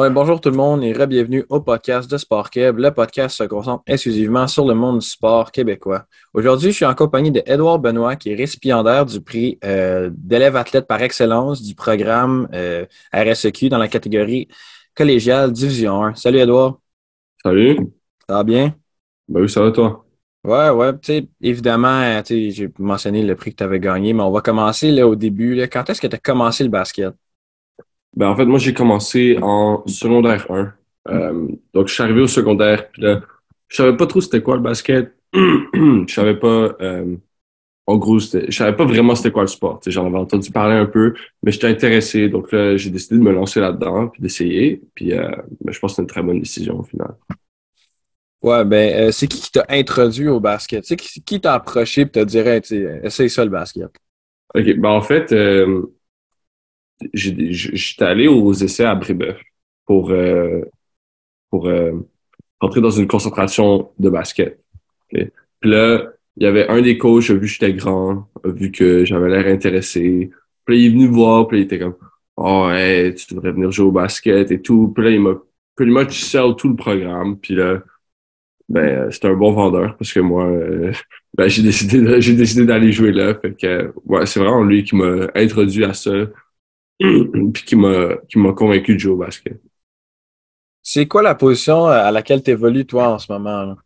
Ouais, bonjour tout le monde et re-bienvenue au podcast de Sport Québec. Le podcast se concentre exclusivement sur le monde du sport québécois. Aujourd'hui, je suis en compagnie de Edouard Benoît, qui est récipiendaire du prix euh, d'élève athlète par excellence du programme euh, RSEQ dans la catégorie collégiale Division 1. Salut Edouard. Salut. Ça va bien? Ben oui, ça va toi? Ouais, ouais. Tu sais, évidemment, sais, j'ai mentionné le prix que tu avais gagné, mais on va commencer là, au début. Là. Quand est-ce que tu as commencé le basket? Ben, en fait, moi, j'ai commencé en secondaire 1. Euh, donc, je suis arrivé au secondaire. Puis là, je savais pas trop c'était quoi le basket. je savais pas, euh, en gros, je savais pas vraiment c'était quoi le sport. J'en avais entendu parler un peu, mais j'étais intéressé. Donc là, j'ai décidé de me lancer là-dedans, puis d'essayer. Puis euh, ben, je pense que c'est une très bonne décision au final. Ouais, ben, euh, c'est qui qui t'a introduit au basket? C'est qui, qui t'a approché et t'a dit, essaye ça le basket? OK, ben en fait, j'étais allé aux essais à Brébeuf pour, euh, pour euh, dans une concentration de basket. Puis là, il y avait un des coachs, a vu que j'étais grand, a vu que j'avais l'air intéressé. Puis là, il est venu me voir, puis il était comme « Oh, tu devrais venir jouer au basket et tout. » Puis là, il m'a pretty much sell tout le programme. Puis là, ben, c'était un bon vendeur parce que moi, euh, ben, j'ai décidé j'ai décidé d'aller jouer là. Que, ouais, c'est vraiment lui qui m'a introduit à ça puis qui m'a qui m'a convaincu de jouer au basket. C'est quoi la position à laquelle tu évolues toi en ce moment?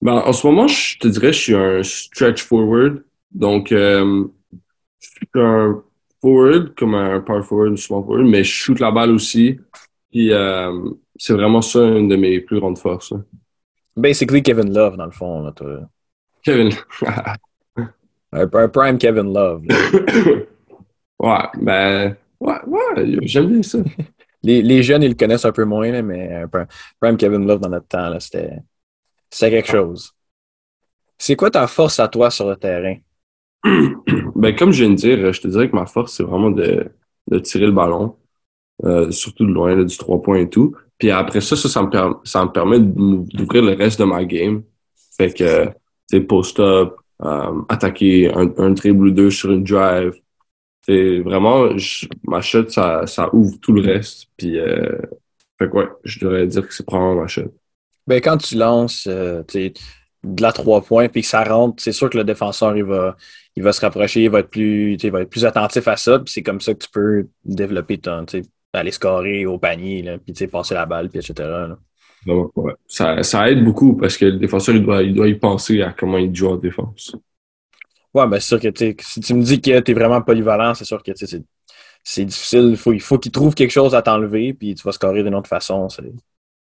Ben, en ce moment, je te dirais je suis un stretch forward. Donc euh, je suis un forward, comme un power forward, un small forward, mais je shoot la balle aussi. Puis euh, c'est vraiment ça une de mes plus grandes forces. Basically Kevin Love, dans le fond, là, toi. Kevin. un, un prime Kevin Love. Ouais, ben, ouais, ouais, j'aime bien ça. Les, les, jeunes, ils le connaissent un peu moins, mais Prime Kevin Love dans notre temps, c'était quelque chose. C'est quoi ta force à toi sur le terrain? ben, comme je viens de dire, je te dirais que ma force, c'est vraiment de, de, tirer le ballon, euh, surtout de loin, là, du trois points et tout. Puis après ça, ça, ça me, ça me permet d'ouvrir le reste de ma game. Fait que, tu post-up, euh, attaquer un, un dribble ou deux sur une drive, c'est vraiment, ma shot, ça, ça ouvre tout le reste. Puis, euh, fait quoi, je devrais dire que c'est probablement ma shot. Ben, quand tu lances euh, de la trois points puis que ça rentre, c'est sûr que le défenseur, il va, il va se rapprocher, il va être plus, il va être plus attentif à ça. Puis c'est comme ça que tu peux développer ton, aller scorer au panier, là, puis passer la balle, puis etc. Là. ouais. ça, ça aide beaucoup parce que le défenseur, il doit, il doit y penser à comment il joue en défense. Ouais, ben c'est sûr que si tu me dis que tu es vraiment polyvalent, c'est sûr que c'est difficile. Il faut, il faut qu'il trouve quelque chose à t'enlever, puis tu vas scorer d'une autre façon.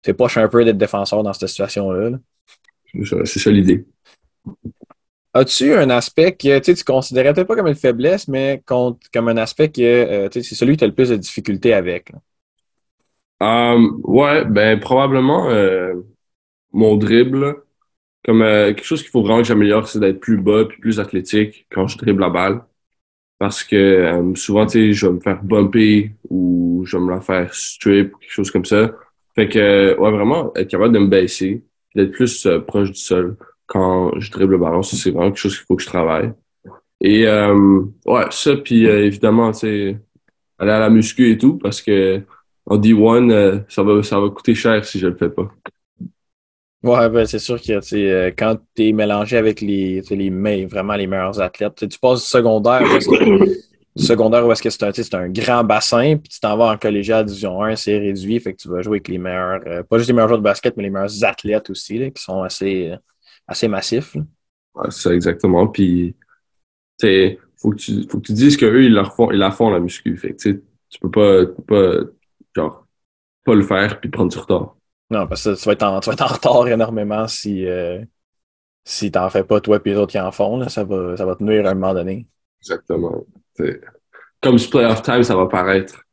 C'est pas un peu d'être défenseur dans cette situation-là. C'est ça l'idée. As-tu un aspect que tu considérais peut-être pas comme une faiblesse, mais comme un aspect que euh, c'est celui que tu as le plus de difficultés avec? Um, ouais, ben probablement euh, mon dribble. Comme euh, quelque chose qu'il faut vraiment que j'améliore, c'est d'être plus bas puis plus athlétique quand je dribble la balle. Parce que euh, souvent, tu sais, je vais me faire bumper ou je vais me la faire strip, quelque chose comme ça. Fait que, ouais, vraiment, être capable de me baisser, d'être plus euh, proche du sol quand je dribble le ballon, ça, c'est vraiment quelque chose qu'il faut que je travaille. Et, ouais, ça, puis évidemment, tu sais, aller à la muscu et tout, parce que en D1, ça, va, ça va coûter cher si je le fais pas. Ouais, ben c'est sûr que euh, quand tu es mélangé avec les, les vraiment les meilleurs athlètes, tu passes du secondaire, secondaire où est-ce que c'est un, un, grand bassin, puis tu t'en vas en collégial division 1, c'est réduit, fait que tu vas jouer avec les meilleurs, euh, pas juste les meilleurs joueurs de basket, mais les meilleurs athlètes aussi, qui sont assez, assez massifs. Ouais, c'est ça, exactement. Puis, tu faut que tu, faut que tu dises qu'eux, ils, leur font, ils la font la muscu. Fait que, tu peux pas, pas, genre, pas le faire puis prendre du retard. Non, parce que tu vas être en, tu vas être en retard énormément si, euh, si tu n'en fais pas toi et les autres qui en font. Là, ça, va, ça va te nuire à un moment donné. Exactement. Comme ce playoff time, ça va paraître.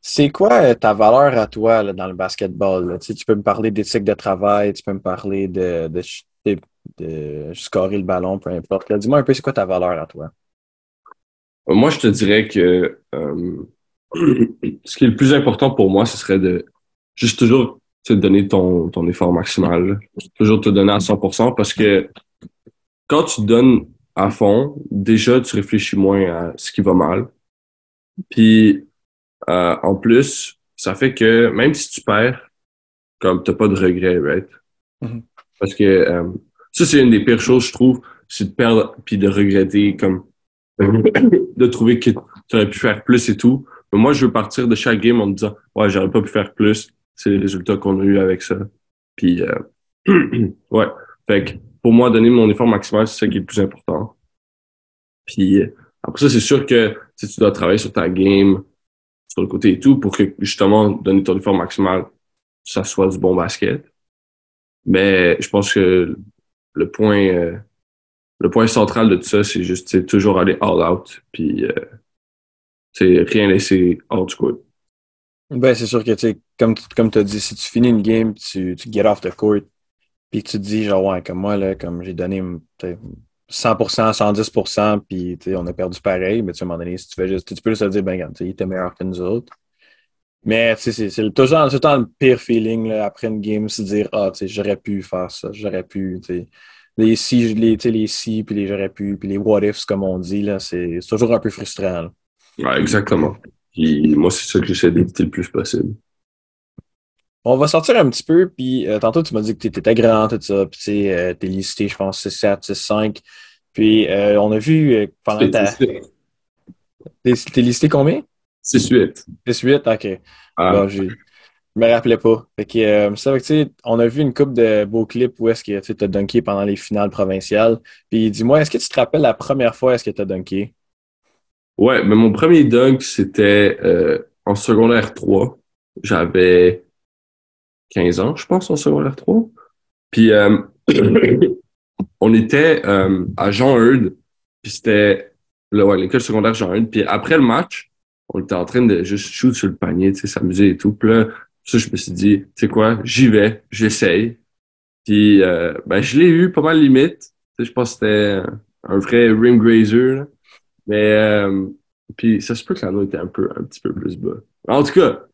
C'est quoi euh, ta valeur à toi là, dans le basketball? Tu, sais, tu peux me parler d'éthique de travail, tu peux me parler de, de, de, de scorer le ballon, peu importe. Dis-moi un peu, c'est quoi ta valeur à toi? Moi, je te dirais que euh, ce qui est le plus important pour moi, ce serait de juste toujours te donner ton, ton effort maximal. Toujours te donner à 100% parce que quand tu donnes à fond, déjà, tu réfléchis moins à ce qui va mal. Puis, Euh, en plus, ça fait que même si tu perds, comme t'as pas de regrets, right? Mhm. Parce que euh, ça, c'est une des pires choses, je trouve, c'est de perdre puis de regretter, comme de trouver que tu aurais pu faire plus et tout. Mais moi, je veux partir de chaque game en me disant, ouais, j'aurais pas pu faire plus. C'est les résultats qu'on a eu avec ça. Puis, euh, ouais. Fait que pour moi, donner mon effort maximal, c'est ça qui est le plus important. Puis, euh, après ça, c'est sûr que tu dois travailler sur ta game, sur le côté et tout, pour que justement, donner ton effort maximal, ça soit du bon basket. Mais je pense que le point, euh, le point central de tout ça, c'est juste toujours aller all out, puis euh, rien laisser hors du court. Ben, c'est sûr que, comme, comme tu as dit, si tu finis une game, tu, tu get off the court, puis tu te dis, genre, ouais, comme moi, là, comme j'ai donné 100%, 110%, puis on a perdu pareil, mais tu à un moment donné, si tu fais juste, tu peux juste te dire, ben, regarde, il était meilleur que nous autres. Mais c'est toujours le le pire feeling là, après une game, c'est de dire Ah, j'aurais pu faire ça, j'aurais pu. Les si, les, les si, puis les j'aurais pu, puis les what ifs, comme on dit, là, c'est toujours un peu frustrant. Ouais, exactement. Puis moi, c'est ça que j'essaie d'éviter le plus possible. On va sortir un petit peu, puis euh, tantôt, tu m'as dit que tu étais grand, tout ça, puis tu sais, euh, t'es listé, je pense, 6-7, 6-5. Puis euh, on a vu pendant ta. T'es listé combien? 6-8. 6-8, ok. Ah. je me rappelais pas. Fait que, euh, ça, on a vu une coupe de beaux clips où est-ce que tu as dunké pendant les finales provinciales. Puis dis-moi, est-ce que tu te rappelles la première fois est-ce que tu as dunké? Ouais, mais mon premier dunk, c'était euh, en secondaire 3. J'avais 15 ans, je pense, en secondaire 3. Puis euh, on était à Jean-Eudes, puis c'était l'école secondaire Jean-Eudes. Puis après le match, on était en train de juste shoot sur le panier, tu sais, s'amuser et tout. Puis là, ça, je me suis dit, tu sais quoi, j'y vais, j'essaye. Puis, euh, ben, je l'ai eu pas mal limite. Je pense que c'était un vrai rim grazer. Mais, euh, puis, ça se peut que l'anneau était un peu, un petit peu plus bas. En tout cas,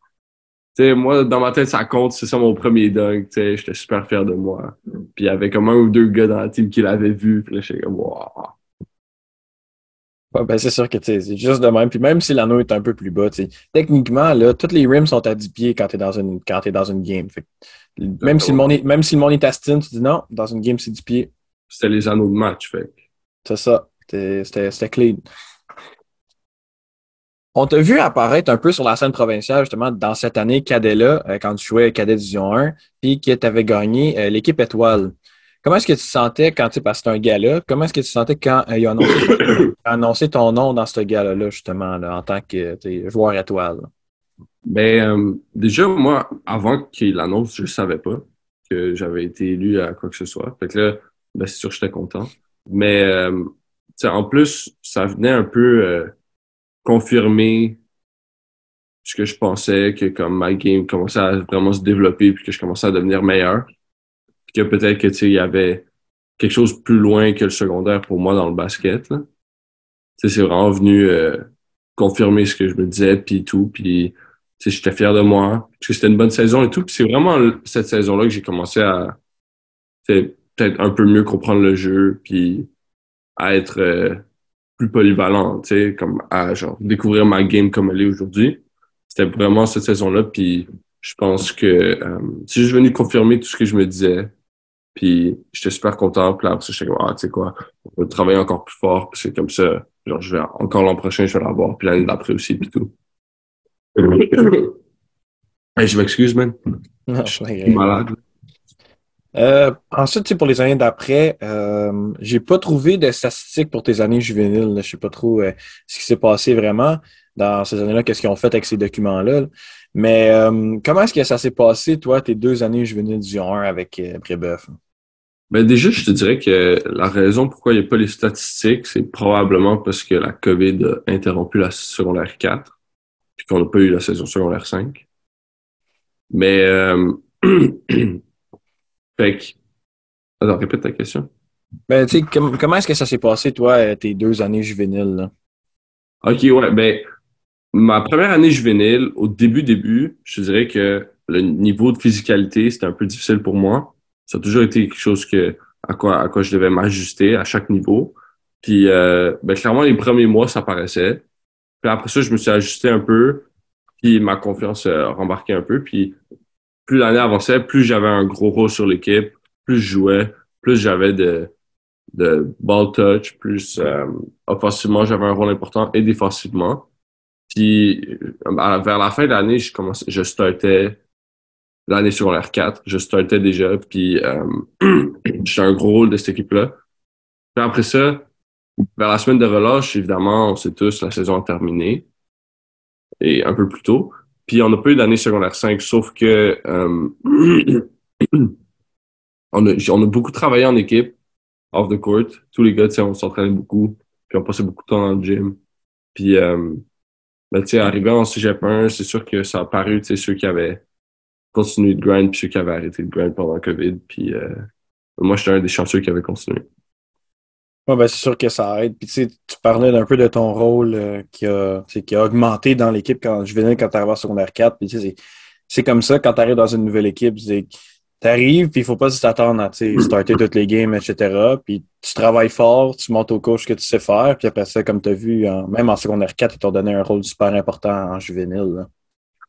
tu sais, moi, dans ma tête, ça compte. C'est ça mon premier dunk. Tu sais, j'étais super fier de moi. Puis, il y avait comme un ou deux gars dans la team qui l'avaient vu. Puis là, j'étais comme, wow. ben c'est sûr que c'est juste de même. Puis même si l'anneau est un peu plus bas, techniquement, là, tous les rims sont à 10 pieds quand tu es, dans une, quand es dans une game. même, si le monde est, même si le monde est à tu dis non, dans une game, c'est 10 pieds. C'était les anneaux de match. Fait. C'est ça. C'était clean. On t'a vu apparaître un peu sur la scène provinciale, justement, dans cette année cadet-là, euh, quand tu jouais cadet Division 1, puis que tu avais gagné euh, l'équipe étoile. Comment est-ce que tu te sentais quand tu passé un gala? Comment est-ce que tu sentais quand euh, il a annoncé, ton nom dans ce gala-là, justement, en tant que joueur étoile? Ben, euh, déjà, moi, avant qu'il l'annonce, je ne savais pas que j'avais été élu à quoi que ce soit. Fait que là, c'est sûr j'étais content. Mais en plus, ça venait un peu confirmer ce que je pensais, que comme ma game commençait à vraiment se développer puis que je commençais à devenir meilleur que peut-être que il y avait quelque chose plus loin que le secondaire pour moi dans le basket. C'est vraiment venu euh, confirmer ce que je me disais, puis tout. Puis j'étais fier de moi, parce que c'était une bonne saison et tout. Puis c'est vraiment cette saison-là que j'ai commencé à peut-être un peu mieux comprendre le jeu, puis à être euh, plus polyvalent, comme à genre découvrir ma game comme elle est aujourd'hui. C'était vraiment cette saison-là, puis je pense que euh, c'est juste venu confirmer tout ce que je me disais, puis j'étais super content. Puis là, après ça, j'étais comme, ah, tu sais quoi, on va travailler encore plus fort. Puis c'est comme ça, genre, je vais encore l'an prochain, je vais l'avoir. Puis l'année d'après aussi, puis tout. hey, je m'excuse, man. je suis malade. Euh, ensuite, pour les années d'après, euh, j'ai pas trouvé de statistiques pour tes années juvéniles. Je sais pas trop euh, ce qui s'est passé vraiment dans ces années-là, qu'est-ce qu'ils ont fait avec ces documents-là. Mais euh, comment est-ce que ça s'est passé, toi, tes deux années juvéniles du 1 avec Brébeuf? Ben déjà, je te dirais que la raison pourquoi il n'y a pas les statistiques, c'est probablement parce que la COVID a interrompu la secondaire 4, puis qu'on n'a pas eu la saison secondaire 5. Mais. fait que... Attends, répète ta question. Ben, tu sais, comment est-ce que ça s'est passé, toi, euh, tes deux années juvéniles, là? OK, ouais, ben, ma première année juvénile, au début, début, je dirais que le niveau de physicalité, c'était un peu difficile pour moi ça a toujours été quelque chose que à quoi à quoi je devais m'ajuster à chaque niveau. Puis euh, ben, clairement les premiers mois ça paraissait. Puis après ça je me suis ajusté un peu. Puis ma confiance a rembarqué un peu. Puis plus l'année avançait, plus j'avais un gros rôle sur l'équipe, plus je jouais, plus j'avais de, de ball touch, plus euh, offensivement, j'avais un rôle important et défensivement. Puis euh, vers la fin de l'année, je commençais, je startais l'année sur l'air 4, je startais déjà, puis euh, j'ai un gros rôle de cette équipe-là. Puis après ça, vers la semaine de relâche, évidemment, on sait tous, la saison a terminé. Et un peu plus tôt. Puis on n'a pas eu d'année secondaire 5, sauf que euh, on, a, beaucoup travaillé en équipe, off the court. Tous les gars, on s'entraînait beaucoup, puis on passait beaucoup de temps dans le gym. Puis, euh, ben, arrivé en cégep 1, c'est sûr que ça a paru, ceux qui avaient continué de grind, puis ceux qui avaient arrêté de grind pendant le COVID. Puis, euh, moi, j'étais un des chanceux qui avait continué. Ouais, ben, c'est sûr que ça aide. Puis tu parlais un peu de ton rôle euh, qui, a, qui a augmenté dans l'équipe quand je venais quand tu arrives en secondaire 4. Puis c'est comme ça quand tu arrives dans une nouvelle équipe. Tu arrives, puis il faut pas s'attendre à starter toutes les games, etc. Puis tu travailles fort, tu montes au coach que tu sais faire. Puis après ça, comme tu as vu, même en secondaire 4, ils t'ont donné un rôle super important en juvénile.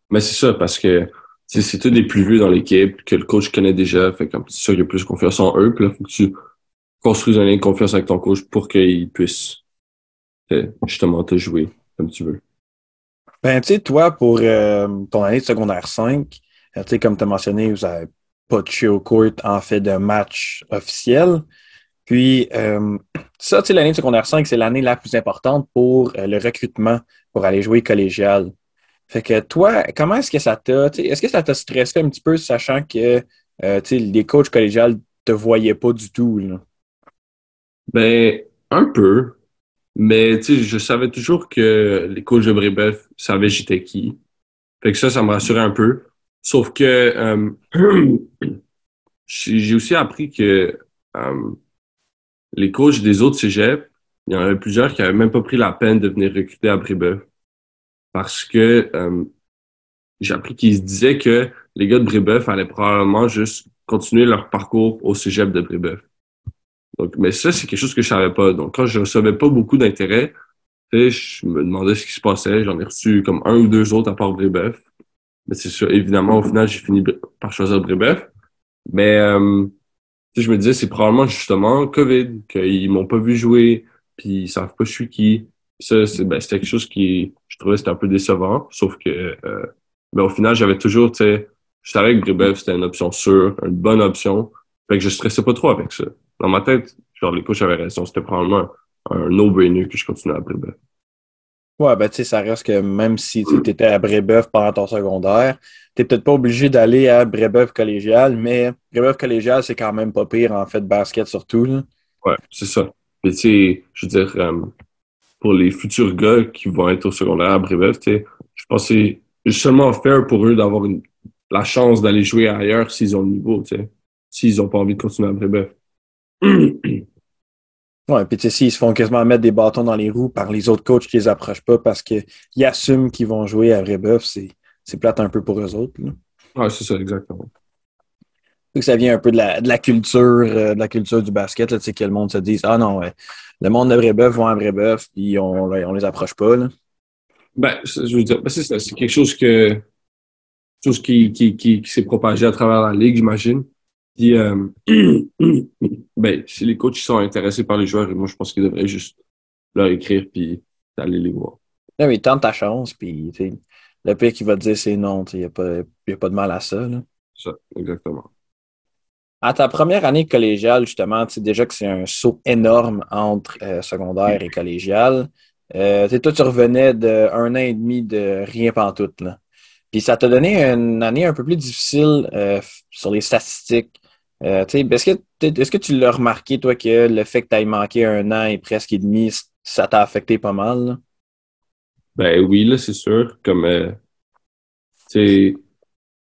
Mais c'est ça, parce que c'est tous des plus vieux dans l'équipe que le coach connaît déjà. Fait comme c'est sûr y a plus confiance en eux. Puis là, faut que tu construis un lien de confiance avec ton coach pour qu'il puisse justement te jouer comme tu veux. Ben, tu sais, toi, pour euh, ton année de secondaire 5, euh, tu sais, comme tu as mentionné, vous n'avez pas de au court en fait de match officiel. Puis, euh, ça, tu sais, l'année de secondaire 5, c'est l'année la plus importante pour le recrutement pour aller jouer collégial. Fait que toi, comment est-ce que ça t'a, est-ce que ça t'a stressé un petit peu, sachant que, tu sais, les coachs collégiales te voyaient pas du tout, là? Ben, un peu. Mais tu sais, je savais toujours que les coachs de Brébeuf savaient j'étais qui. Fait que ça, ça me rassurait un peu. Sauf que euh, j'ai aussi appris que euh, les coachs des autres cégeps, il y en avait plusieurs qui n'avaient même pas pris la peine de venir recruter à Brébeuf. Parce que euh, j'ai appris qu'ils se disaient que les gars de Brébeuf allaient probablement juste continuer leur parcours au cégep de Brébeuf. Donc, mais ça, c'est quelque chose que je savais pas. Donc, quand je recevais pas beaucoup d'intérêt, je me demandais ce qui se passait. J'en ai reçu comme un ou deux autres à part Brébeuf. Mais c'est sûr, évidemment, au final, j'ai fini par choisir Brébeuf. Mais euh, je me disais, c'est probablement justement COVID, qu'ils m'ont pas vu jouer, puis ils savent pas je suis qui. Ça, c'est ben, quelque chose qui, je trouvais, c'était un peu décevant. Sauf que, euh, ben, au final, j'avais toujours, tu sais, je savais que Brébeuf, c'était une option sûre, une bonne option. Fait que je stressais pas trop avec ça dans ma tête, genre, les coachs avaient raison. C'était probablement un, no-brainer que je continuais à Brébeuf. Ouais, ben, tu sais, ça reste que même si tu étais à Brébeuf pendant ton secondaire, tu peut-être pas obligé d'aller à Brébeuf collégial, mais Brébeuf collégial, c'est quand même pas pire, en fait, basket surtout. Là. Ouais, c'est ça. Mais tu sais, je veux dire, euh, pour les futurs gars qui vont être au secondaire à Brébeuf, tu sais, je pense que c'est seulement fair pour eux d'avoir la chance d'aller jouer ailleurs s'ils ont le niveau, tu sais, s'ils ont pas envie de continuer à Brébeuf. Ouais, puis tu sais, ils se font quasiment mettre des bâtons dans les roues par les autres coachs qui les approchent pas parce qu'ils assument qu'ils vont jouer à Rébeuf, c'est plate un peu pour eux autres. Oui, c'est ça, exactement. Donc, ça vient un peu de la, de la culture, euh, de la culture du basket, là, que le monde se dise Ah non, le monde de Brébeuf vont à Brébeuf, puis on, on les approche pas. Là. Ben, je veux dire, ben, c'est quelque chose que chose qui, qui, qui, qui s'est propagé à travers la ligue, j'imagine. Puis, euh, ben, si les coachs sont intéressés par les joueurs, moi, je pense qu'ils devraient juste leur écrire puis aller les voir. Non, mais tente ta chance, puis le pire qui va te dire c'est non, il n'y a, pas, a pas de mal à ça. Là. Ça, exactement. À ta première année collégiale, justement, tu sais déjà que c'est un saut énorme entre euh, secondaire et collégial. Euh, toi, tu revenais d'un an et demi de rien pantoute. Là. Puis ça t'a donné une année un peu plus difficile euh, sur les statistiques. Euh, est-ce que, est que tu l'as remarqué, toi, que le fait que tu aies manqué un an et presque et demi, ça t'a affecté pas mal? Ben oui, là, c'est sûr. Comme euh, tu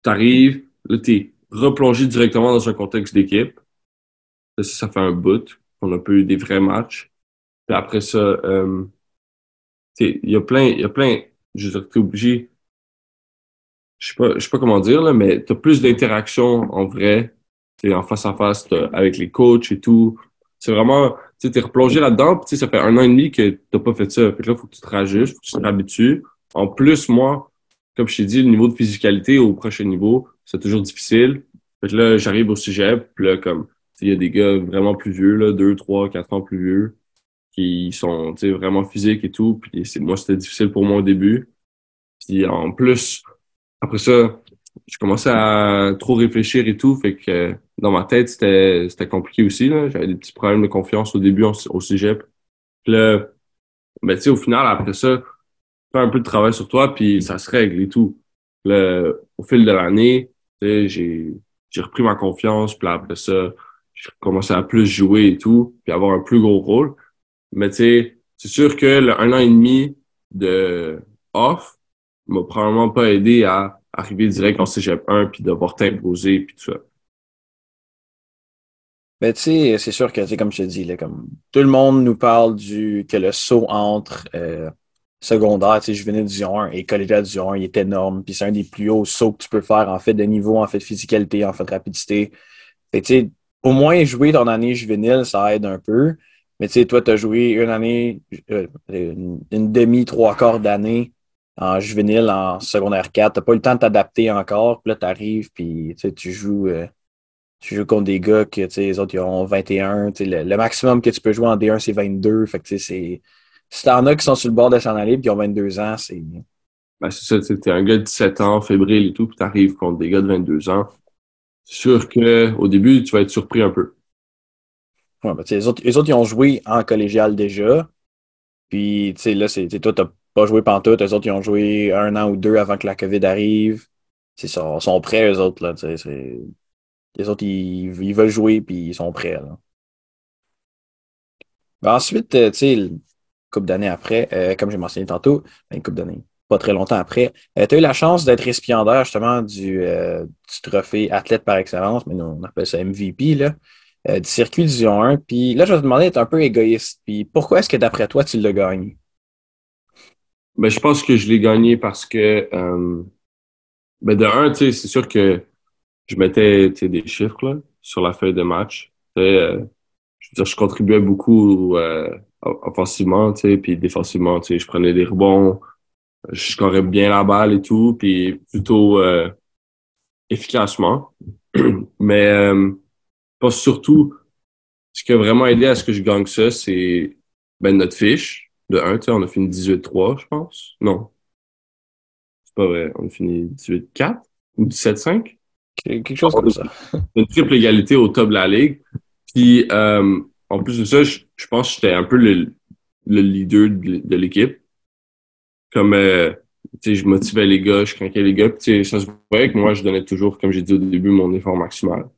arrives, là, tu es replongé directement dans un contexte d'équipe. Ça, ça fait un bout. On a pas eu des vrais matchs. Puis après ça, euh, il y a plein, il y a plein, je veux dire, t'es obligé je sais pas, je sais pas comment dire, là, mais tu as plus d'interaction en vrai, tu en face à face avec les coachs et tout. C'est vraiment, tu es replongé là-dedans, puis ça fait un an et demi que tu pas fait ça. Fait que là, faut que tu te rajustes, faut que tu te réhabitues. En plus, moi, comme je t'ai dit, le niveau de physicalité au prochain niveau, c'est toujours difficile. Fait que là, j'arrive au sujet, puis là, comme, il y a des gars vraiment plus vieux, là, deux, trois, quatre ans plus vieux, qui sont, tu sais, vraiment physiques et tout. Puis moi, c'était difficile pour moi au début. Puis en plus, après ça, je commençais à trop réfléchir et tout. Fait que dans ma tête, c'était, c'était compliqué aussi, là. J'avais des petits problèmes de confiance au début au cégep. Là, ben, tu sais, au final, après ça, fais un peu de travail sur toi, puis ça se règle et tout. Le, au fil de l'année, j'ai, j'ai repris ma confiance, puis après ça, j'ai commencé à plus jouer et tout, puis avoir un plus gros rôle. Mais tu sais, c'est sûr que un an et demi de off m'a probablement pas aidé à arriver direct en cégep 1 puis devoir t'imposer puis tout ça. Ben, tu sais, c'est sûr que, comme je te dis, là, comme tout le monde nous parle du que le saut entre euh, secondaire, tu sais, je venais du Dion 1 et collégial du Dion 1, il est énorme. Puis c'est un des plus hauts sauts que tu peux faire en fait de niveau, en fait de physicalité, en fait de rapidité. Fait tu sais, au moins jouer ton année juvénile, ça aide un peu. Mais tu sais, toi, tu as joué une année, euh, une, demi, trois quarts d'année en juvénile, en secondaire 4. Tu n'as pas eu le temps de t'adapter encore. Puis là, tu arrives, puis tu joues. Euh, tu joues contre des gars que les autres ils ont 21. Le, le, maximum que tu peux jouer en D1, c'est 22. Fait que c'est si t'en as qui sont sur le bord de s'en aller et qui ont 22 ans, c'est. Ben, c'est ça, t'es un gars de 17 ans, fébrile et tout, puis t'arrives contre des gars de 22 ans. C'est sûr qu'au début, tu vas être surpris un peu. Ouais, ben, les, autres, les autres, ils ont joué en collégial déjà. Puis, tu sais, là, c'est, toi, t'as pas joué pantoute. Les autres, ils ont joué un an ou deux avant que la COVID arrive. Ils sont, prêts, eux autres, là. Les autres, ils, veulent jouer, puis ils sont prêts. Ben, ensuite, euh, tu sais, couple d'années après, euh, comme j'ai mentionné tantôt, ben, une couple d'années, pas très longtemps après, euh, tu as eu la chance d'être récipiendaire justement du, trophée athlète par excellence, mais nous, on appelle ça MVP, là, du circuit du 1. Puis là, je vais te demander d'être un peu égoïste. Puis pourquoi est-ce que d'après toi, tu l'as gagné? Ben, je pense que je l'ai gagné parce que ben, de un, c'est sûr que je mettais des chiffres là, sur la feuille de match. je veux dire, je contribuais beaucoup offensivement, tu sais, puis défensivement, je prenais des rebonds, je scorais bien la balle et tout, puis plutôt euh, efficacement. Mais euh, pas surtout, ce qui a vraiment aidé à ce que je gagne ça, c'est ben, notre fiche de 1, tu sais, on a fini 18-3, je pense. Non. C'est pas vrai, on a fini 18-4 ou 17-5. Quelque chose comme ça. Une triple égalité au top de la ligue. Puis, euh, en plus de ça, je, pense que j'étais un peu le, leader de, l'équipe. Comme, euh, tu sais, je motivais les gars, je craquais les gars. Puis, ça se voyait que moi, je donnais toujours, comme j'ai dit au début, mon effort maximal.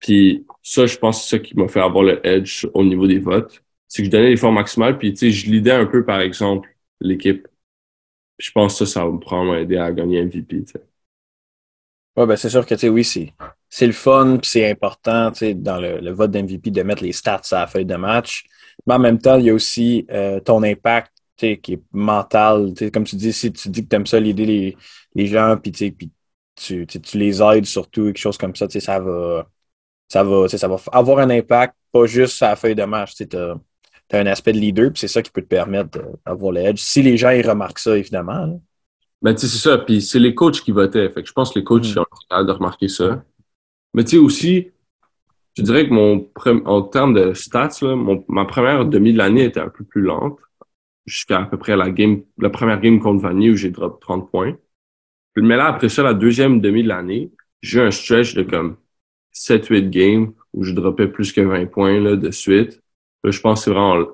Puis ça, je pense que c'est ça qui m'a fait avoir le edge au niveau des votes. C'est que je donnais l'effort maximal, puis tu sais, je lidais un peu, par exemple, l'équipe. Je pense que ça, ça va me probablement aider à gagner MVP. sais. Ouais, ben c'est sûr que, tu sais, oui, c'est c'est le fun, puis c'est important dans le, le vote d'MVP de mettre les stats à la feuille de match. Mais en même temps, il y a aussi euh, ton impact qui est mental. Comme tu dis, si tu dis que tu aimes ça, l'aider les, les gens, puis tu, tu les aides surtout, quelque chose comme ça, ça va, ça, va, ça va avoir un impact, pas juste à la feuille de match. Tu as, un aspect de leader, puis c'est ça qui peut te permettre d'avoir l'edge. Si les gens ils remarquent ça, évidemment. Ben, tu sais, c'est ça. Puis c'est les coachs qui votaient. Fait que je pense que les coachs mm. ont ont de remarquer ça. Mais tu sais aussi, je dirais que mon en termes de stats, là, mon, ma première demi de l'année était un peu plus lente. Jusqu'à à peu près la game, la première game contre Vanille où j'ai drop 30 points. Mais là, après ça, la deuxième demi de l'année, j'ai eu un stretch de comme 7-8 games où je dropais plus que 20 points là, de suite. Je pense que c'est vraiment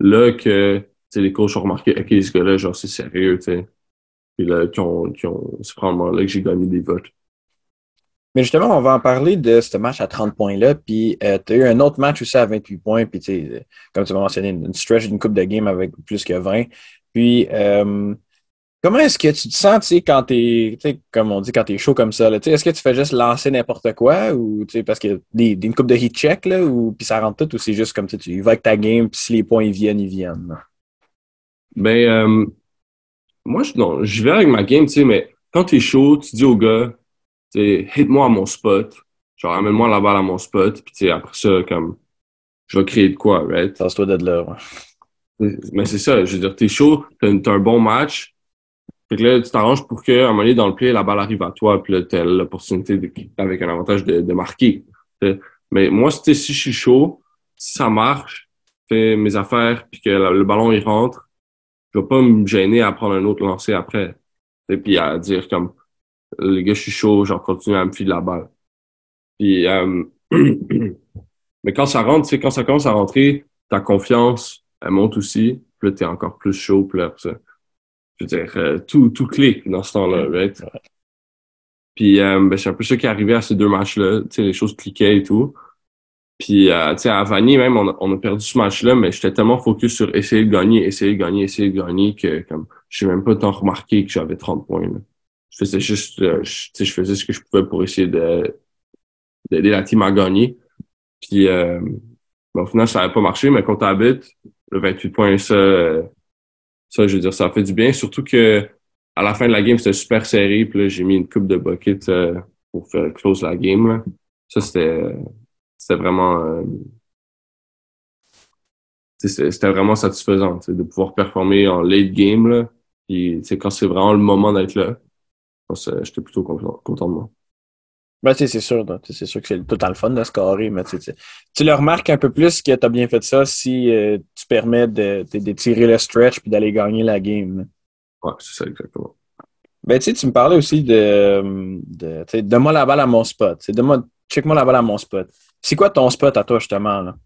là que les coachs ont remarqué, OK, ce gars-là, genre, c'est sérieux, tu sais. Puis là, qui ont, qui ont, c'est vraiment là que j'ai gagné des votes. Mais justement, on va en parler de ce match à 30 points-là. Puis euh, tu as eu un autre match aussi à 28 points. Puis tu sais, comme tu m'as mentionné, une stretch d'une coupe de game avec plus que 20. Puis euh, comment est-ce que tu te sens, tu sais, quand t'es, comme on dit, quand t'es chaud comme ça, est-ce que tu fais juste lancer n'importe quoi ou tu sais, parce que des, des une coupe de heat check là, ou puis ça rentre tout ou c'est juste comme tu vas avec ta game, puis si les points ils viennent, ils viennent? Ben euh, moi je non, je vais avec ma game, tu sais, mais quand t'es chaud, tu dis au gars hit-moi à mon spot. Genre, amène-moi la balle à mon spot. Puis, après ça, comme, je vais créer de quoi, right? Passe-toi d'être là, Mais c'est ça, je veux dire, t'es chaud, t'as un bon match, Fait que là, tu t'arranges pour qu'à un moment donné, dans le play, la balle arrive à toi, puis là, tu as l'opportunité avec un avantage de, marquer. Mais moi, si je suis chaud, si ça marche, fais mes affaires, puis que le ballon il rentre, je vais pas me gêner à prendre un autre lancer après. Et puis à dire comme les gars, je suis chaud, genre continue à me filer la balle. Puis euh, mais quand ça rentre, quand ça commence à rentrer, ta confiance, elle monte aussi. Puis là, t'es encore plus chaud, puis là, ça. Je veux dire, euh, tout, tout clique dans ce temps-là, right? Puis euh, ben, c'est un peu ça qui est arrivé à ces deux matchs-là. Tu sais, les choses cliquaient et tout. Puis, euh, tu sais, à Vanille, même, on a, on a perdu ce match-là, mais j'étais tellement focus sur essayer de gagner, essayer de gagner, essayer de gagner que, comme, je n'ai même pas tant remarqué que j'avais 30 points. Là. Je faisais juste, euh, je, je faisais ce que je pouvais pour essayer de d'aider la team à gagner. Puis, ben, au final, ça n'avait pas marché, mais contre Habit, le 28 points, ça, ça, je veux dire, ça fait du bien. Surtout que à la fin de la game, c'était super serré. Puis là, j'ai mis une coupe de bucket euh, pour faire close la game. Là. Ça, c'était c'était vraiment euh, c'était vraiment satisfaisant de pouvoir performer en late game là. Puis quand c'est vraiment le moment d'être là, j'étais plutôt content, de moi. Ben, c'est sûr, c'est sûr que c'est total le fun de scorer, mais tu le remarques un peu plus que tu as bien fait ça si euh, tu permets de, de, tirer le stretch puis d'aller gagner la game. Ouais, c'est ça exactement. Ben, tu tu me parlais aussi de, de donne-moi la balle à mon spot. check-moi la balle à mon spot. C'est quoi ton spot à toi, justement? Là?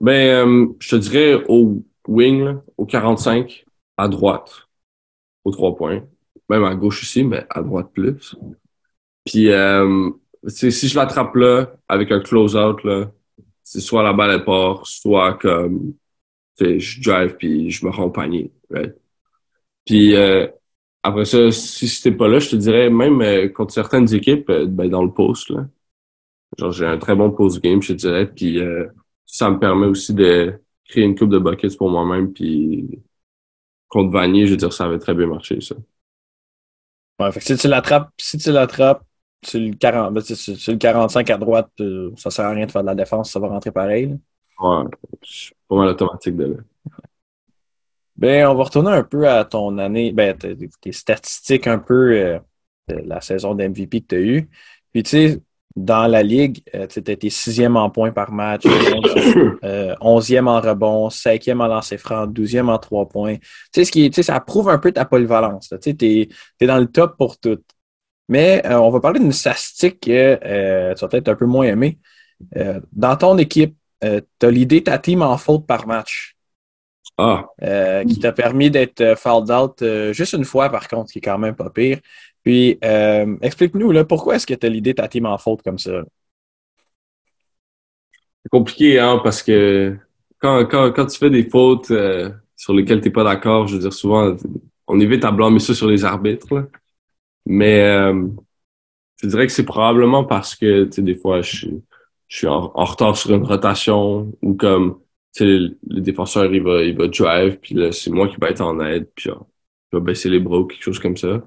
Ben, euh, je te dirais au wing, au 45, à droite, aux trois points. Même à gauche aussi, mais à droite plus. Puis, euh, si je l'attrape là, avec un close-out, là, c'est soit la balle est part, soit comme, je drive puis je me rends panier. Puis, euh, après ça, si c'était pas là, je te dirais, même euh, contre certaines équipes, ben, dans le post, là, Genre, j'ai un très bon post-game, je dirais. Puis euh, ça me permet aussi de créer une coupe de buckets pour moi-même. Puis contre Vanier, je veux dire, ça avait très bien marché, ça. Ouais, fait que si tu l'attrapes, si tu l'attrapes sur le, 40, ben, sur le 45 à droite, euh, ça sert à rien de faire de la défense, ça va rentrer pareil. Ouais, c'est pas mal automatique de là. Ben, on va retourner un peu à ton année, ben, tes, statistiques un peu euh, de la saison d'MVP que tu as eue. Puis, tu sais, dans la ligue, euh, tu étais sixième en points par match, euh, onzième en rebond, cinquième en lancer franc, douzième en trois points. Tu sais, ce qui, ça prouve un peu ta polyvalence. Tu es, dans le top pour tout. Mais euh, on va parler d'une statistique que tu vas peut-être un peu moins aimé. dans ton équipe, tu as l'idée ta team en faute par match. Ah. qui t'a permis d'être fouled out juste une fois, par contre, qui est quand même pas pire. Puis, euh, explique-nous, là, pourquoi est-ce que tu as l'idée ta team en faute comme ça? C'est compliqué, hein, parce que quand, quand, quand tu fais des fautes euh, sur lesquelles tu n'es pas d'accord, je veux dire, souvent, on évite à blâmer ça sur les arbitres. Mais euh, je dirais que c'est probablement parce que, tu sais, des fois, je, je suis en, retard sur une rotation ou comme, tu sais, le, défenseur, il va, il va drive, puis là, c'est moi qui vais être en aide, puis je vais baisser les bras ou quelque chose comme ça.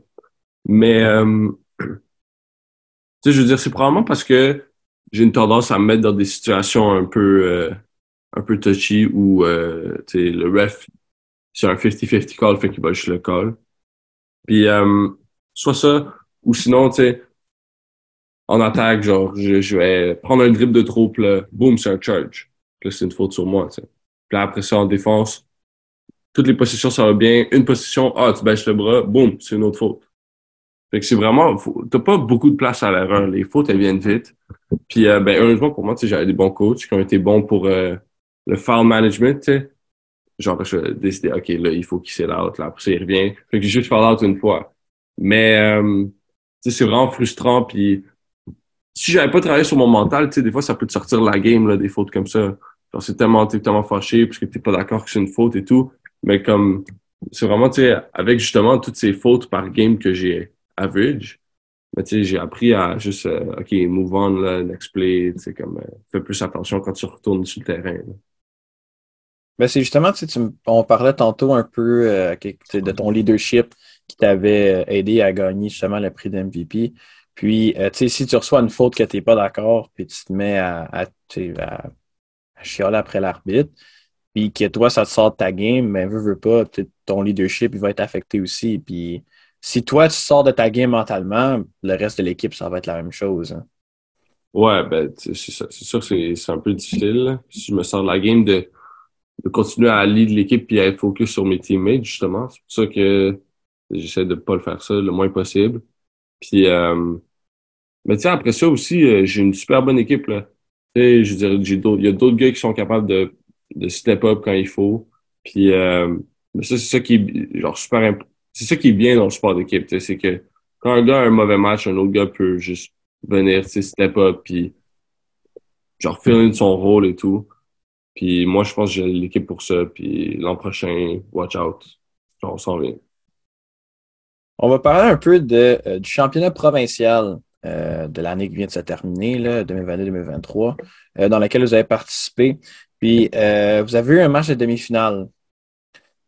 Mais, euh, tu sais, je veux dire, c'est probablement parce que j'ai une tendance à me mettre dans des situations un peu, euh, un peu touchy où, euh, tu sais, le ref, c'est un 50-50 call, fait qu'il va juste le call. Puis, euh, soit ça, ou sinon, tu sais, en attaque, genre, je, je, vais prendre un drip de trop, puis là, boum, c'est un charge. Puis là, c'est une faute sur moi, tu sais. Puis là, après ça, en défense, toutes les positions, ça va bien. Une position, ah, tu baisses le bras, boum, c'est une autre faute. Fait que c'est vraiment, t'as pas beaucoup de place à l'erreur. Les fautes, elles viennent vite. Puis, euh, ben, heureusement pour moi, j'avais des bons coachs qui ont été bons pour euh, le foul management, tu sais. Genre, je décidé, OK, là, il faut qu'il out, là. Après ça, il revient. Fait que j'ai juste foul out une fois. Mais, euh, c'est vraiment frustrant. Puis, si j'avais pas travaillé sur mon mental, des fois, ça peut te sortir la game, là, des fautes comme ça. Genre, c'est tellement, t'es tellement fâché parce que t'es pas d'accord que c'est une faute et tout. Mais comme, c'est vraiment, tu sais, avec justement toutes ces fautes par game que j'ai average. Mais tu sais, j'ai appris à juste, euh, OK, move on, là, next play, tu sais, comme, euh, fais plus attention quand tu retournes sur le terrain. Ben, c'est justement, tu sais, on parlait tantôt un peu euh, de ton leadership qui t'avait aidé à gagner justement le prix d'MVP. Puis, tu sais, si tu reçois une faute que tu n'es pas d'accord, puis tu te mets à, à chialer après l'arbitre, puis que toi, ça te sort de ta game, mais veux, veux pas, ton leadership, il va être affecté aussi. Puis si toi, tu sors de ta game mentalement, le reste de l'équipe, ça va être la même chose. Hein. Ouais, ben, c'est sûr que c'est un peu difficile. Si je me sors de la game, de, de continuer à lead l'équipe puis à être focus sur mes teammates, justement. C'est pour ça que j'essaie de pas le faire ça le moins possible. Puis, euh, mais tu sais, après ça aussi, euh, j'ai une super bonne équipe, là. Tu sais, je dire, il y a d'autres gars qui sont capables de, de step up quand il faut. Puis, euh, ça, c'est ça qui est, genre, super C'est ça qui est bien dans le sport d'équipe, tu sais, c'est que quand un gars a un mauvais match, un autre gars peut juste venir, tu sais, step up, puis genre, fill son rôle et tout. Puis moi, je pense que j'ai l'équipe pour ça. Puis l'an prochain, watch out. On s'en vient. On va parler un peu euh, du championnat provincial euh, de l'année qui vient de se terminer, 2022-2023, euh, dans laquelle vous avez participé. Puis vous avez eu un match de demi-finale.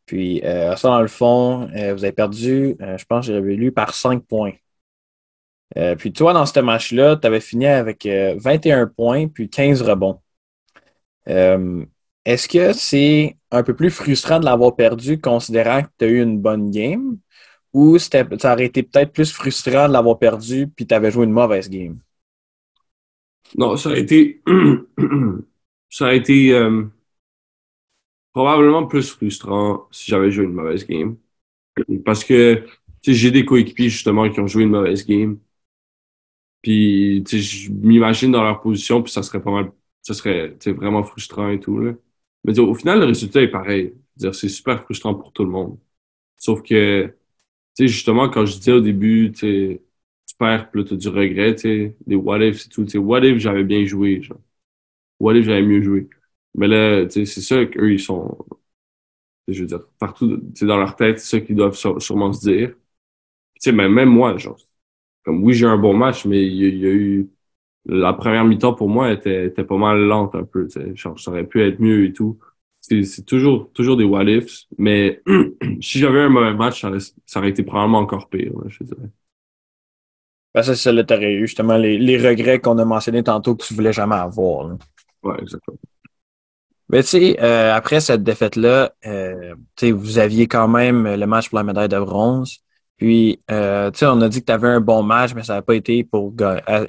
Puis ça, dans le fond, vous avez perdu, je pense que j'avais lu, par 5 points. puis toi, dans ce match-là, tu avais fini avec 21 points, puis 15 rebonds. Est-ce que c'est un peu plus frustrant de l'avoir perdu considérant que tu as eu une bonne game? Ou ça aurait été peut-être plus frustrant de l'avoir perdu puis tu avais joué une mauvaise game? Non, ça a été. ça a été euh, probablement plus frustrant si j'avais joué une mauvaise game. Parce que j'ai des coéquipiers justement qui ont joué une mauvaise game. Puis je m'imagine dans leur position, puis ça serait pas mal ça serait vraiment frustrant et tout. Là. Mais au final, le résultat est pareil. C'est super frustrant pour tout le monde. Sauf que, justement, quand je disais au début, tu perds, puis là, tu du regret, des what if et tout. What if j'avais bien joué, genre. What if j'avais mieux joué. Mais là, c'est ça qu'eux, ils sont, je veux dire, partout, dans leur tête, c'est ça qu'ils doivent sûrement se dire. Tu sais, même moi, genre, comme oui, j'ai un bon match, mais il y, a eu la première mi-temps pour moi était, était pas mal lente un peu. Genre, ça aurait pu être mieux et tout. C'est toujours, toujours des what ifs, mais si j'avais un mauvais match, ça aurait, été probablement encore pire, je dirais. Ben ça, c'est là, t'aurais eu justement les, les regrets qu'on a mentionnés tantôt que tu voulais jamais avoir. Là. Ouais, exactement. Mais tu sais, euh, après cette défaite-là, euh, vous aviez quand même le match pour la médaille de bronze. Puis, euh, tu sais, on a dit que tu avais un bon match, mais ça n'a pas été pour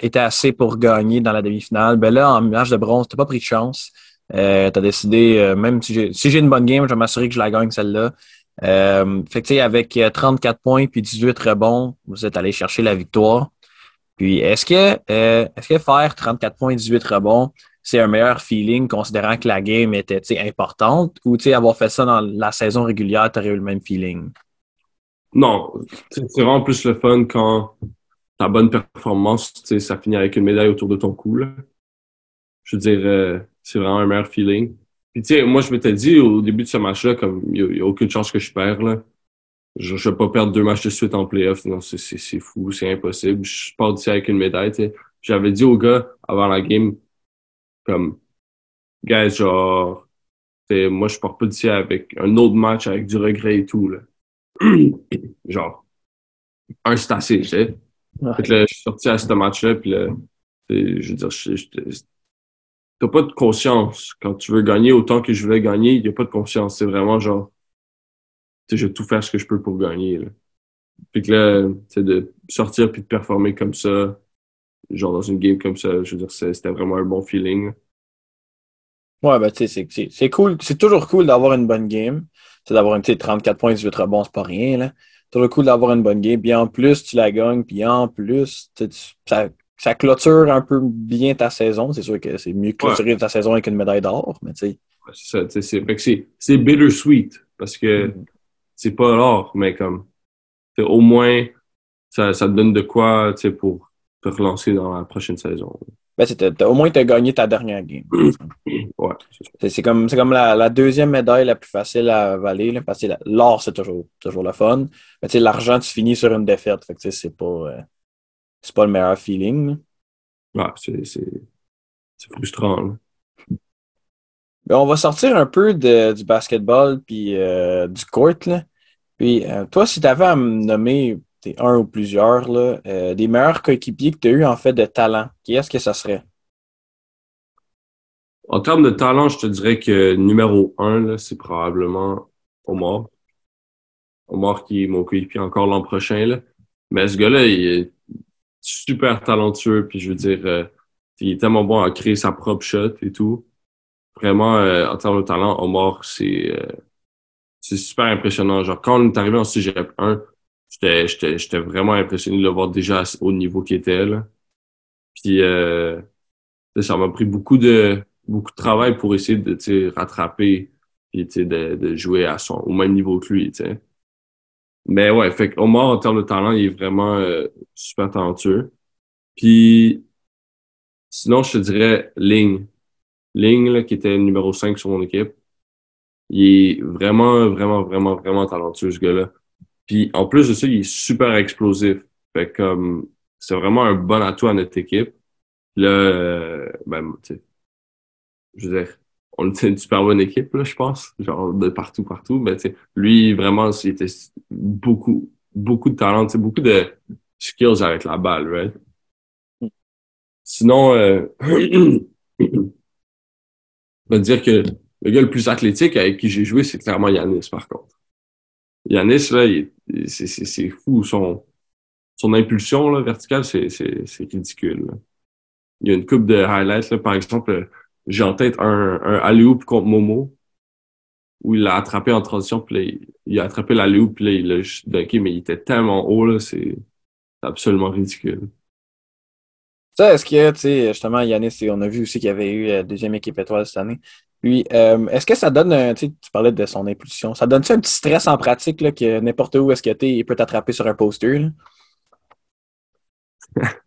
été assez pour gagner dans la demi-finale. Ben là, en match de bronze, tu pas pris de chance. Euh, tu as décidé, euh, même si j'ai une bonne game, je vais m'assurer que je la gagne celle-là. Euh, fait que avec 34 points puis 18 rebonds, vous êtes allé chercher la victoire. Puis est-ce que est-ce que faire 34 points et 18 rebonds, c'est un meilleur feeling considérant que la game était importante? Ou avoir fait ça dans la saison régulière, tu aurais eu le même feeling? Non, c'est vraiment plus le fun quand ta bonne performance, ça finit avec une médaille autour de ton cou. Je veux dire, euh, c'est vraiment un meilleur feeling. Puis tu sais, moi je m'étais dit au début de ce match-là, comme il n'y a, aucune chance que je perds là. Je ne vais pas perdre deux matchs de suite en playoff. Non, c'est fou, c'est impossible. Je pars d'ici avec une médaille. J'avais dit aux gars avant la game, comme, guys, genre, moi je pars pas d'ici avec un autre match avec du regret et tout. Là. genre, un, c'est assez, tu sais. je suis sorti à ce match-là, puis là, je veux dire, t'as pas de conscience. Quand tu veux gagner autant que je voulais gagner, il n'y a pas de conscience. C'est vraiment genre, tu sais, je vais tout faire ce que je peux pour gagner, là. Puis que là, c'est de sortir puis de performer comme ça, genre dans une game comme ça, je veux dire, c'était vraiment un bon feeling. Ouais, ben, tu sais, c'est cool. C'est toujours cool d'avoir une bonne game d'avoir un petit 34 points, 18 rebonds, c'est pas rien. Là. T'as le coup d'avoir une bonne game. Puis en plus, tu la gagnes. Puis en plus, ça, ça clôture un peu bien ta saison. C'est sûr que c'est mieux clôturer ta saison avec une médaille d'or, mais tu sais. c'est c'est bittersweet parce que mm-hmm. c'est pas l'or, mais comme au moins ça, ça te donne de quoi pour te relancer dans la prochaine saison. Ben, au moins, tu as gagné ta dernière game. ouais, c'est comme, comme la, deuxième médaille la plus facile à avaler. Là, parce que l'or, c'est toujours, toujours le fun. Mais l'argent, tu finis sur une défaite. Fait que c'est pas, euh, c'est pas le meilleur feeling. C'est frustrant. Ben, on va sortir un peu de, du basketball puis euh, du court. Là. Puis, euh, toi, si tu avais à me nommer un ou plusieurs, là, euh, des meilleurs coéquipiers que tu as eu en fait de talent, qui est-ce que ça serait? En termes de talent, je te dirais que numéro un, c'est probablement Omar. Omar qui est mon coéquipier encore l'an prochain. Là. Mais ce gars-là, il est super talentueux. Puis je veux dire, euh, il est tellement bon à créer sa propre shot et tout. Vraiment, euh, en termes de talent, Omar, c'est euh, c'est super impressionnant. Genre, quand on est arrivé en CGF 1, j'étais vraiment impressionné de le voir déjà au niveau qu'il était. Là. Puis ça m'a pris beaucoup de beaucoup de travail pour essayer de rattraper et de, de jouer à son au même niveau que lui. Mais ouais, fait Omar, en termes de talent, il est vraiment euh, super talentueux. Puis sinon, je te dirais Ling. Ling, là, qui était numéro 5 sur mon équipe. Il est vraiment, vraiment, vraiment, vraiment talentueux, ce gars-là. Puis en plus de ça, il est super explosif. Fait comme c'est vraiment un bon atout à notre équipe. Là, euh, ben, tu sais, je veux dire, on était une super bonne équipe, là, je pense. Genre, de partout, partout. Mais, lui, vraiment, il était beaucoup, beaucoup de talent, beaucoup de skills avec la balle, right? Sinon, euh, je vais dire que le gars le plus athlétique avec qui j'ai joué, c'est clairement Yanis, par contre. Yanis, là, c'est fou. Son, son impulsion là, verticale, c'est ridicule. Il y a une coupe de highlights, là, par exemple, j'ai en tête un, un alley contre Momo où il l'a attrapé en transition, puis il a attrapé l'alley puis là, il l'a dunké, mais il était tellement haut, là, c'est absolument ridicule. Ça, est-ce que, tu sais, justement, Yanis, on a vu aussi qu'il y avait eu la euh, deuxième équipe étoile cette année. Puis, euh, est-ce que ça donne, tu parlais de son impulsion, ça donne-tu un petit stress en pratique, là, que n'importe où est-ce que tu il peut t'attraper sur un poster?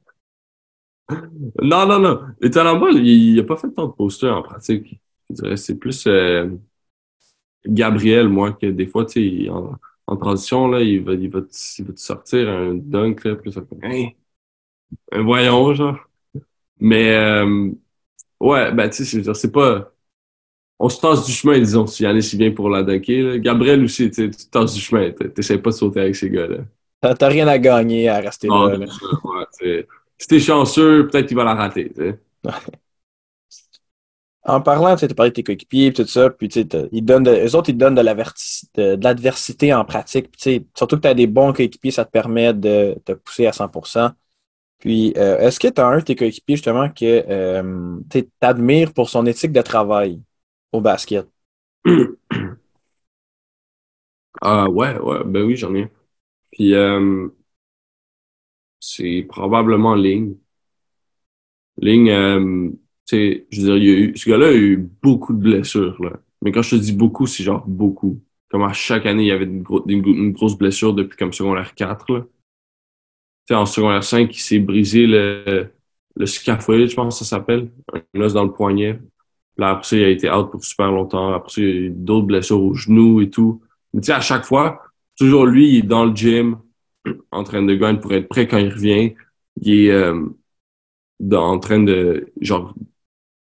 non, non, non. Étonnamment, il n'a pas fait tant de posters en pratique. Je dirais c'est plus euh, Gabriel, moi, que des fois, tu sais, en, en, transition, là, il va, il va, il va te sortir un dunk, là, fait hein, un voyons, genre. Mais euh, ouais, ben tu sais, c'est pas. On se tasse du chemin, disons, si Yannis si bien pour la dunker. Gabriel aussi, tu tasses du chemin. T'essaies pas de sauter avec ces gars-là. T'as rien à gagner à rester là. là. Ouais, si t'es chanceux, peut-être qu'il va la rater. en parlant, tu parlé de tes coéquipiers et tout ça, puis ils donnent de, eux autres, ils te donnent de l'adversité en pratique. surtout que tu as des bons coéquipiers, ça te permet de te pousser à 100 Puis, euh, est-ce que tu as un de tes coéquipiers, justement, que euh, tu t'admires pour son éthique de travail au basket? Ah, ouais, ouais, ben oui, j'en ai. Puis, euh, c'est probablement Ling. Ling, euh, je veux dire, il a eu, ce gars-là a eu beaucoup de blessures, là. Mais quand je te dis beaucoup, c'est genre beaucoup. Comme à chaque année, il y avait une, grosse blessure depuis comme secondaire 4, là. Tu sais, en secondaire 5, il s'est brisé le, le scaphoïde, je pense que ça s'appelle. Un os dans le poignet. Là, après ça, il a été out pour super longtemps. Après ça, il y a eu d'autres blessures au genou et tout. Mais tu sais, à chaque fois, toujours lui, il est dans le gym, en train de gagner pour être prêt quand il revient. Il est euh, en train de, genre,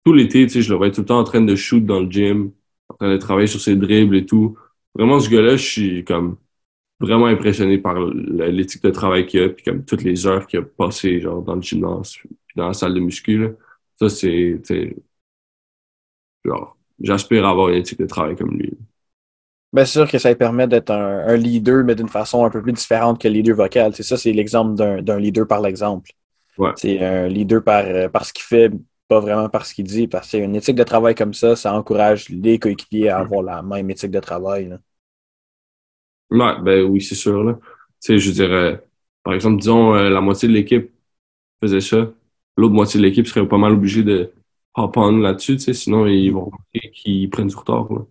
tout l'été, tu sais, je le vois tout le temps en train de shoot dans le gym, en train de travailler sur ses dribbles et tout. Vraiment, ce gars-là, je suis comme vraiment impressionné par l'éthique de travail qu'il a, puis comme toutes les heures qu'il a passées, genre, dans le gymnase, puis dans la salle de muscu, Ça, c'est, genre, j'aspire à avoir une éthique de travail comme lui. Bien sûr que ça permet d'être un, leader, mais d'une façon un peu plus différente que le leader vocal. C'est ça, c'est l'exemple d'un leader par l'exemple. C'est un leader par, euh, par ce qu'il fait, pas vraiment par ce qu'il dit. Parce que une éthique de travail comme ça, ça encourage les coéquipiers à avoir la même éthique de travail. Ouais, ben oui, c'est sûr. Là. Tu sais, je dirais, par exemple, disons, euh, la moitié de l'équipe faisait ça. L'autre moitié de l'équipe serait pas mal obligée de hop on là-dessus, tu sais, sinon ils vont qu'ils prennent du retard. Là.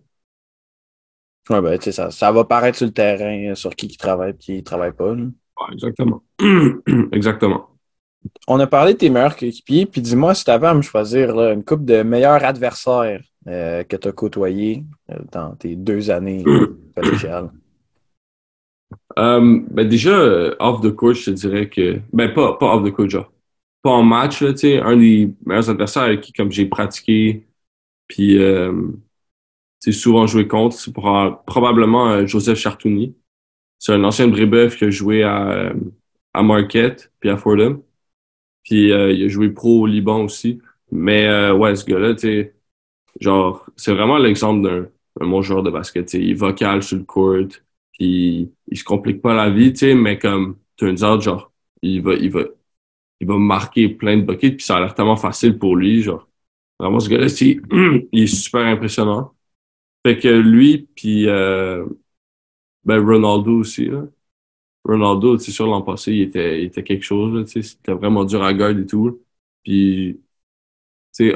Ouais, ben, tu sais, ça, ça va paraître sur le terrain euh, sur qui qui travaille et qui ne travaille pas. Ouais, exactement. exactement. On a parlé de tes meilleurs coéquipiers, puis dis-moi si tu avais à me choisir une coupe de meilleurs adversaires euh, que tu as côtoyés euh, dans tes deux années collégiales. Um, ben déjà, off the court, je te dirais que. Ben, pas, pas off the court, genre. Pas en match, tu sais, un des meilleurs adversaires avec qui, comme j'ai pratiqué, puis c'est souvent joué contre. C'est probablement euh, Joseph Chartouni. C'est un ancien de Brébeuf qui a joué à, euh, à Marquette puis à Fordham. Puis euh, il a joué pro au Liban aussi. Mais ouais, ce gars-là, tu genre, c'est vraiment l'exemple d'un un bon joueur de basket. sais. Il est vocal sur le court, puis il se complique pas la vie, tu mais comme turns out, genre, il va, il va, il va marquer plein de buckets, puis ça a l'air tellement facile pour lui, genre. Vraiment, ce gars-là, il est super impressionnant. Fait que lui, puis euh, ben Ronaldo aussi, là. Ronaldo, c'est sûr, l'an passé, il était, il était quelque chose, c'était vraiment dur à garder et tout. Puis,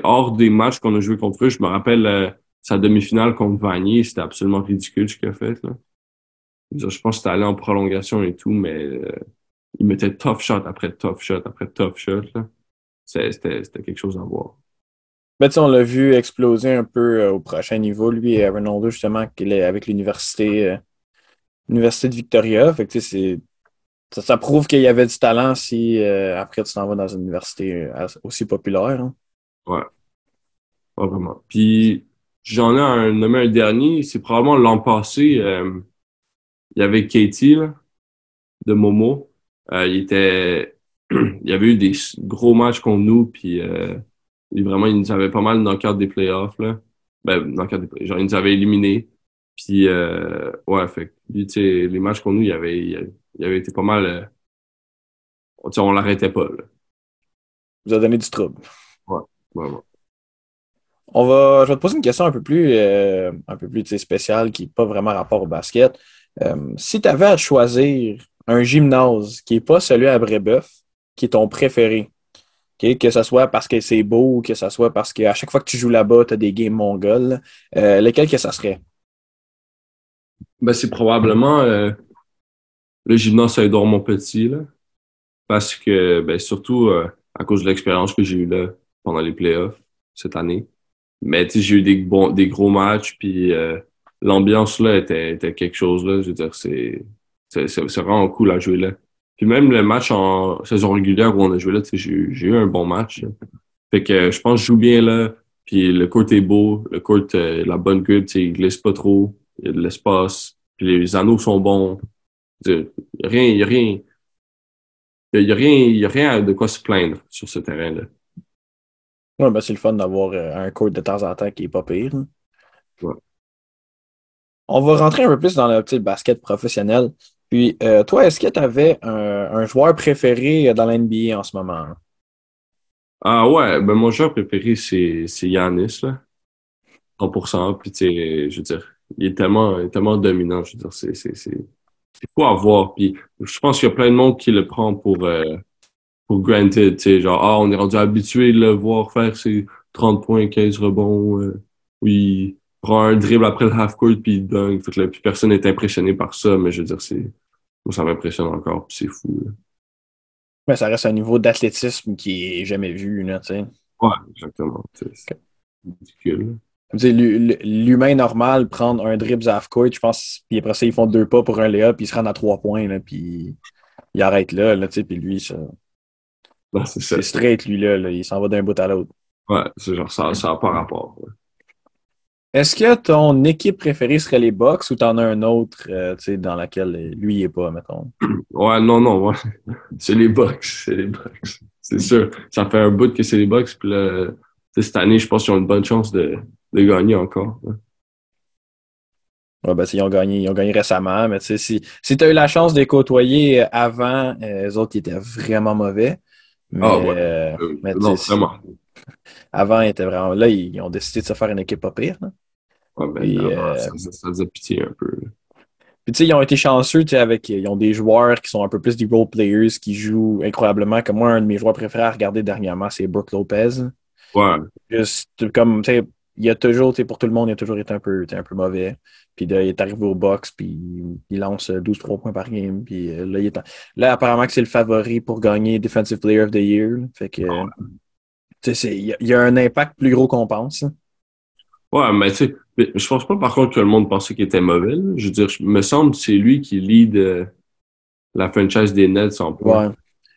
hors des matchs qu'on a joué contre eux, je me rappelle euh, sa demi-finale contre Vanier, c'était absolument ridicule ce qu'il a fait, là. Je pense que c'était allé en prolongation et tout, mais euh, il mettait tough shot après tough shot après tough shot. C'était quelque chose à voir. Ben, on l'a vu exploser un peu euh, au prochain niveau, lui et Ronaldo, justement, qu'il est avec l'université euh, l'université de Victoria. Fait que, ça, ça, prouve qu'il y avait du talent si après tu t'en vas dans une université aussi populaire. Hein. Ouais. Vraiment. Puis j'en ai un, nommé un dernier, c'est probablement l'an passé il y avait Katie de Momo. Euh, il était, il y avait eu des gros matchs contre nous, puis vraiment, il nous avait pas mal dans le cadre des playoffs. Là. Ben, dans le cadre des genre, il nous avait éliminés. Puis, euh, ouais, fait tu sais, les matchs contre nous, il avait, il avait été pas mal. Euh, on l'arrêtait pas. Là. Vous a donné du trouble. Ouais, ouais, ouais. On va, je vais te poser une question un peu plus, euh, un peu plus spéciale qui n'a pas vraiment rapport au basket. Euh, si tu avais à choisir un gymnase qui n'est pas celui à Brébeuf, qui est ton préféré, que ce soit parce que c'est beau, que ce soit parce qu'à chaque fois que tu joues là-bas, tu as des games mongols, euh, lequel que ça serait? Ben, c'est probablement euh, le gymnase Edouard Montpetit, là, parce que, ben, surtout à cause de l'expérience que j'ai eue là pendant les playoffs cette année. Mais j'ai eu des, des gros matchs, puis l'ambiance là était, quelque chose là. Je veux dire, c'est vraiment cool à jouer là. Puis même le match en saison régulière où on a joué là, j'ai eu un bon match. Fait que je pense que je joue bien là. Puis le court est beau, le court, euh, la bonne grip, il glisse pas trop, il y a de l'espace, puis les anneaux sont bons. Il y a rien, il y a rien. Il y a rien, y a rien de quoi se plaindre sur ce terrain-là. Ouais, ben c'est le fun d'avoir euh, un court de temps en temps qui est pas pire. Ouais. On va rentrer un peu plus dans le petit basket professionnel. Puis, euh, toi, est-ce que tu avais un, joueur préféré dans l'NBA en ce moment? Ah ouais, ben mon joueur préféré, c'est, Yanis, là. 100%. Puis, tu je veux dire, il est tellement, tellement dominant. Je veux dire, c'est, c'est, il faut avoir. Puis, je pense qu'il y a plein de monde qui le prend pour, euh, pour granted. Tu sais, genre, ah, on est rendu habitué de le voir faire ses 30 points, 15 rebonds. Euh, oui, prend un dribble après le half-court puis il dunk. Fait que plus personne n'est impressionné par ça, mais je veux dire, c'est. Moi, ça m'impressionne encore, puis c'est fou. Mais ça reste un niveau d'athlétisme qui est jamais vu, là, tu sais. Ouais, exactement. C'est ridicule. L'humain normal, prendre un dribble half-court, je pense, puis après ça, ils font deux pas pour un Léa, puis ils se rendent à trois points, là, puis il arrête là, là tu sais, puis lui, ça. c'est straight, lui, là, il s'en va d'un bout à l'autre. Ouais, c'est genre, ça n'a pas rapport. Est-ce que ton équipe préférée serait les Bucks ou t'en as un autre euh, dans laquelle lui il est pas, mettons? Ouais, non, non, ouais. c'est les Bucks. C'est les Bucks. C'est sûr. Ça fait un bout que c'est les Bucks. Puis là, cette année, je pense qu'ils ont une bonne chance de, de gagner encore. Ouais. ben, ils, ont gagné, ils ont gagné récemment, mais si, si tu as eu la chance de les côtoyer avant, euh, les autres ils étaient vraiment mauvais. Mais, ah ouais. Euh, mais, non, vraiment. Avant, ils étaient vraiment. Là, ils ont décidé de se faire une équipe pas pire. Ouais, ben, euh, ça, faisait pitié un peu. Puis, tu sais, ils ont été chanceux, tu sais, avec. Ils ont des joueurs qui sont un peu plus des role players qui jouent incroyablement. Comme moi, un de mes joueurs préférés à regarder dernièrement, c'est Brooke Lopez. Ouais. Juste comme, tu sais, il a toujours, tu sais, pour tout le monde, il a toujours été un peu, un peu mauvais. Puis là, il est arrivé au box, puis il lance 12-3 points par game. Puis euh, là, il est là, apparemment que c'est le favori pour gagner Defensive Player of the Year. Fait que, il y, a un impact plus gros qu'on pense. Ouais, mais tu sais, je pense pas par contre que le monde pensait qu'il était mauvais. Je veux dire, me semble que c'est lui qui lead euh, la franchise des Nets en point. Ouais.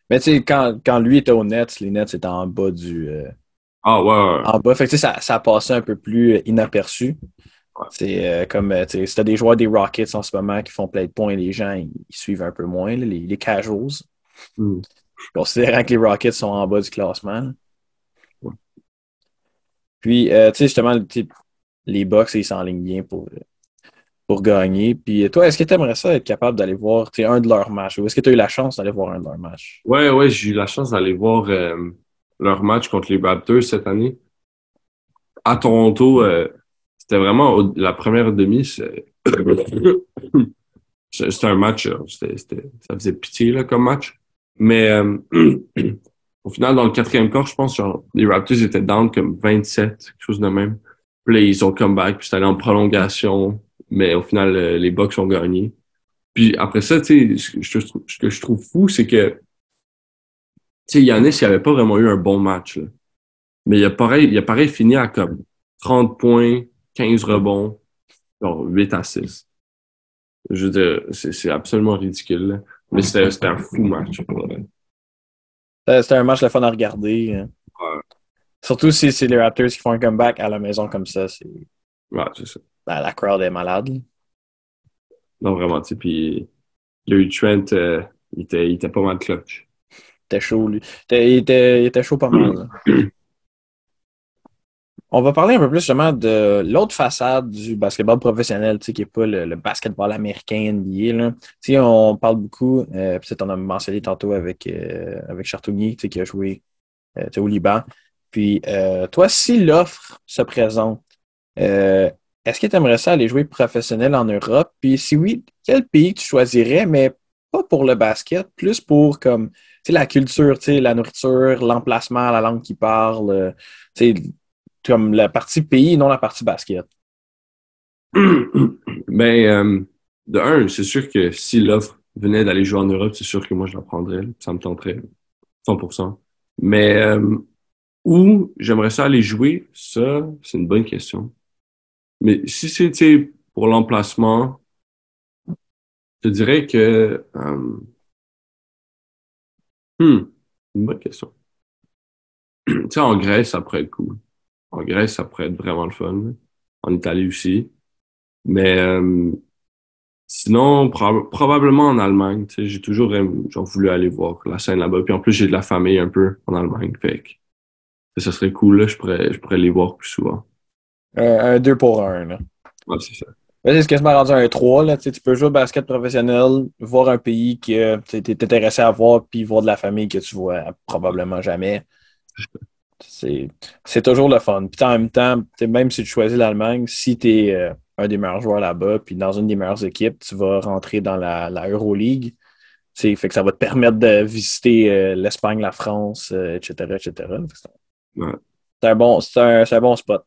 Mais tu sais, quand, quand lui était aux Nets, les Nets étaient en bas du. Euh, ah ouais, En bas. Fait que ça, ça passait un peu plus euh, inaperçu. C'est comme, tu sais, des joueurs des Rockets en ce moment qui font plein de points, les gens, ils, suivent un peu moins, les, les, casuals. Mm. Considérant que les Rockets sont en bas du classement. Puis, euh, tu sais, justement, les Bucks, ils s'enlignent bien pour, pour gagner. Puis, toi, est-ce que tu aimerais ça être capable d'aller voir un de leurs matchs? Ou est-ce que tu as eu la chance d'aller voir un de leurs matchs? Ouais, ouais, j'ai eu la chance d'aller voir euh, leur match contre les Raptors cette année. À Toronto, euh, c'était vraiment la première demi. C'était un match, ça faisait pitié comme match. Mais Au final, dans le quatrième quart, je pense, genre, les Raptors étaient down comme 27, quelque chose de même. Puis là, ils ont comeback, puis c'était allé en prolongation. Mais au final, euh, les Bucks ont gagné. Puis après ça, tu sais, ce que je trouve fou, c'est que, tu sais, Yannis, il avait pas vraiment eu un bon match, là. Mais il a pareil, il a pareil fini à comme 30 points, 15 rebonds, genre 8 à 6. Je veux dire, c'est absolument ridicule, là. Mais c'était un fou match, c'était un match le fun à regarder. Hein. Surtout si c'est les Raptors qui font un comeback à la maison comme ça. C'est... Ouais, c'est ça. La, crowd est malade. Non, vraiment, tu sais. Puis il y a eu Trent, euh, il, était, il était pas mal clutch. Il était chaud, lui. Il était, il était, chaud pas mal. On va parler un peu plus justement de l'autre façade du basketball professionnel, tu sais, qui n'est pas le, basketball américain NBA. Là. Tu on parle beaucoup, euh, peut-être on a mentionné tantôt avec, euh, avec tu sais, qui a joué euh, au Liban. Puis euh, toi, si l'offre se présente, est-ce que tu aimerais ça aller jouer professionnel en Europe? Puis si oui, quel pays tu choisirais, mais pas pour le basket, plus pour comme la culture, la nourriture, l'emplacement, la langue qui parle, tu sais, comme la partie pays, non la partie basket? ben, euh, de un, c'est sûr que si l'offre venait d'aller jouer en Europe, c'est sûr que moi je la prendrais. Ça me tenterait 100%. Mais euh, où j'aimerais ça aller jouer, ça, c'est une bonne question. Mais si c'était pour l'emplacement, je dirais que. Euh, hmm, une bonne question. tu sais, en Grèce, ça pourrait être cool. En Grèce, ça pourrait être vraiment le fun. En Italie aussi. Mais euh, sinon, probablement en Allemagne. J'ai toujours genre, voulu aller voir la scène là-bas. Puis en plus, j'ai de la famille un peu en Allemagne. Fait que ça serait cool. Là. Je, pourrais, je pourrais les voir plus souvent. un 2 pour 1. Là. Ouais, c'est ça. C'est quasiment rendu un 3. Là. Tu peux jouer au basket professionnel, voir un pays que tu es intéressé à voir, puis voir de la famille que tu vois probablement jamais. C'est toujours le fun. Puis en même temps, même si tu choisis l'Allemagne, si tu es euh, un des meilleurs joueurs là-bas, puis dans une des meilleures équipes, tu vas rentrer dans la, la Euroleague. Fait que ça va te permettre de visiter euh, l'Espagne, la France, etc. Euh, etc. C'est un, bon, un, un, bon spot.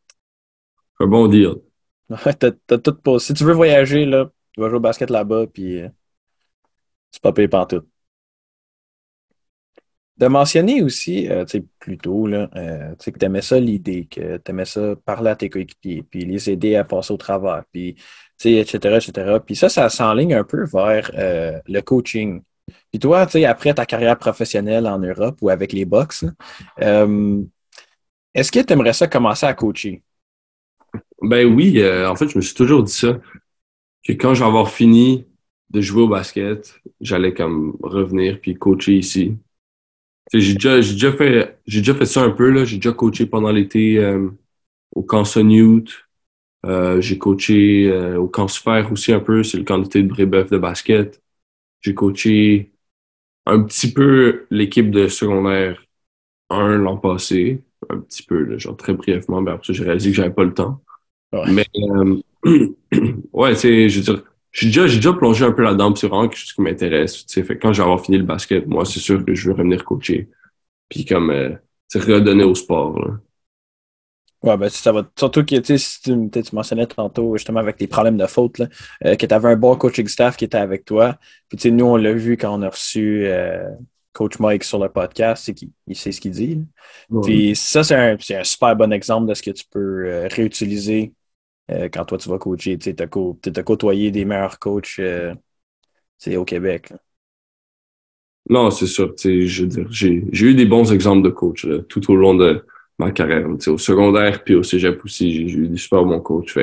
Un bon deal. tout Si tu veux voyager, là, tu vas jouer au basket là-bas, puis c'est pas payé tout de mentionner aussi, euh, tu sais, plus tôt, là, euh, que tu aimais ça l'idée, que tu aimais ça parler à tes coéquipiers, puis les aider à passer au travers, puis, etc., etc. Puis ça, ça s'enligne un peu vers euh, le coaching. Puis toi, tu sais, après ta carrière professionnelle en Europe ou avec les box, est-ce que tu aimerais ça commencer à coacher? Ben oui, en fait, je me suis toujours dit ça, que quand j'ai avoir fini de jouer au basket, j'allais comme revenir puis coacher ici j'ai déjà, fait, déjà fait ça un peu, là. J'ai déjà coaché pendant l'été euh, au camp Youth. Euh, j'ai coaché euh, au Sphère aussi un peu. C'est le camp d'été de Brébeuf de basket. J'ai coaché un petit peu l'équipe de secondaire 1 l'an passé. Un petit peu, genre très brièvement. Mais après ça, j'ai réalisé que j'avais pas le temps. Mais, ouais, tu je veux dire, j'ai déjà, déjà plongé un peu là-dedans, c'est vraiment quelque chose qui m'intéresse. Fait quand j'ai avoir fini le basket, moi, c'est sûr que je veux revenir coacher. Puis comme euh, redonner au sport. Là. Ouais, ben ça va. Surtout que si tu, tu, mentionnais tantôt justement avec tes problèmes de faute, là, euh, que tu avais un bon coaching staff qui était avec toi. Puis tu sais, nous, on l'a vu quand on a reçu euh, Coach Mike sur le podcast, c'est qu'il il sait ce qu'il dit. Puis ça, c'est un, un, super bon exemple de ce que tu peux euh, réutiliser euh, quand toi tu vas coacher. Tu as, co côtoyé des meilleurs coachs euh, au Québec. Non, c'est sûr. J'ai eu des bons exemples de coachs tout au long de ma carrière. Au secondaire puis au cégep aussi, j'ai eu des super bons coachs.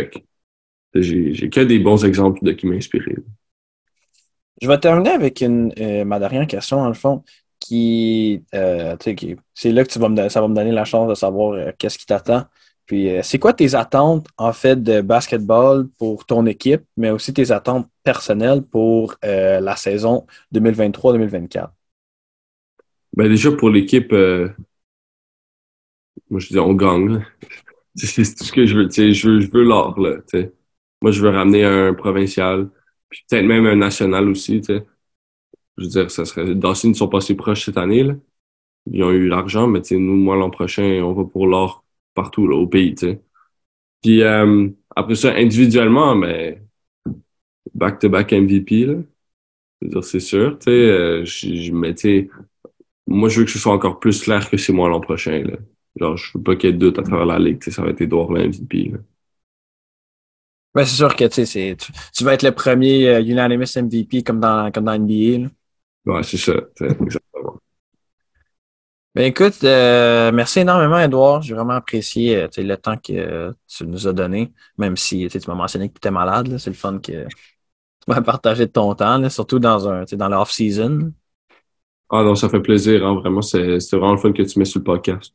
J'ai que des bons exemples de qui m'inspiraient. Je vais terminer avec une, euh, ma dernière question, dans le fond, qui, qui c'est là que tu vas me, ça va me donner la chance de savoir qu'est-ce qui t'attend. Puis, euh, c'est quoi tes attentes, en fait, de basketball pour ton équipe, mais aussi tes attentes personnelles pour euh, la saison 2023-2024? Ben déjà, pour l'équipe, euh, moi, je dis, on gagne. C'est tout ce que je veux. Je veux, je veux l'or. Moi, je veux ramener un provincial, puis peut-être même un national aussi. T'sais. Je veux dire, ça serait. Dawson, ils sont passés proches cette année. Là. Ils ont eu l'argent, mais nous, moi, l'an prochain, on va pour l'or partout là, au pays. Puis euh, après ça, individuellement, mais back-to-back MVP. Là. Je veux dire, c'est sûr. Euh, je, mais moi, je veux que ce soit encore plus clair que c'est moi l'an prochain. Là. Genre, je veux pas qu'il y ait de doute à travers la ligue. Ça va être Edouard MVP. Ben, c'est sûr que tu, tu vas être le premier euh, unanimous MVP comme dans, comme dans NBA. Là. Ouais, c'est ça. Exactement. Ben écoute, euh, merci énormément, Edouard. J'ai vraiment apprécié euh, le temps que tu nous as donné, même si tu m'as mentionné que tu étais malade. C'est le fun que tu m'as partagé de ton temps, là, surtout dans un dans l'off-season. Ah non, ça fait plaisir. Hein, vraiment, c'est vraiment le fun que tu mets sur le podcast.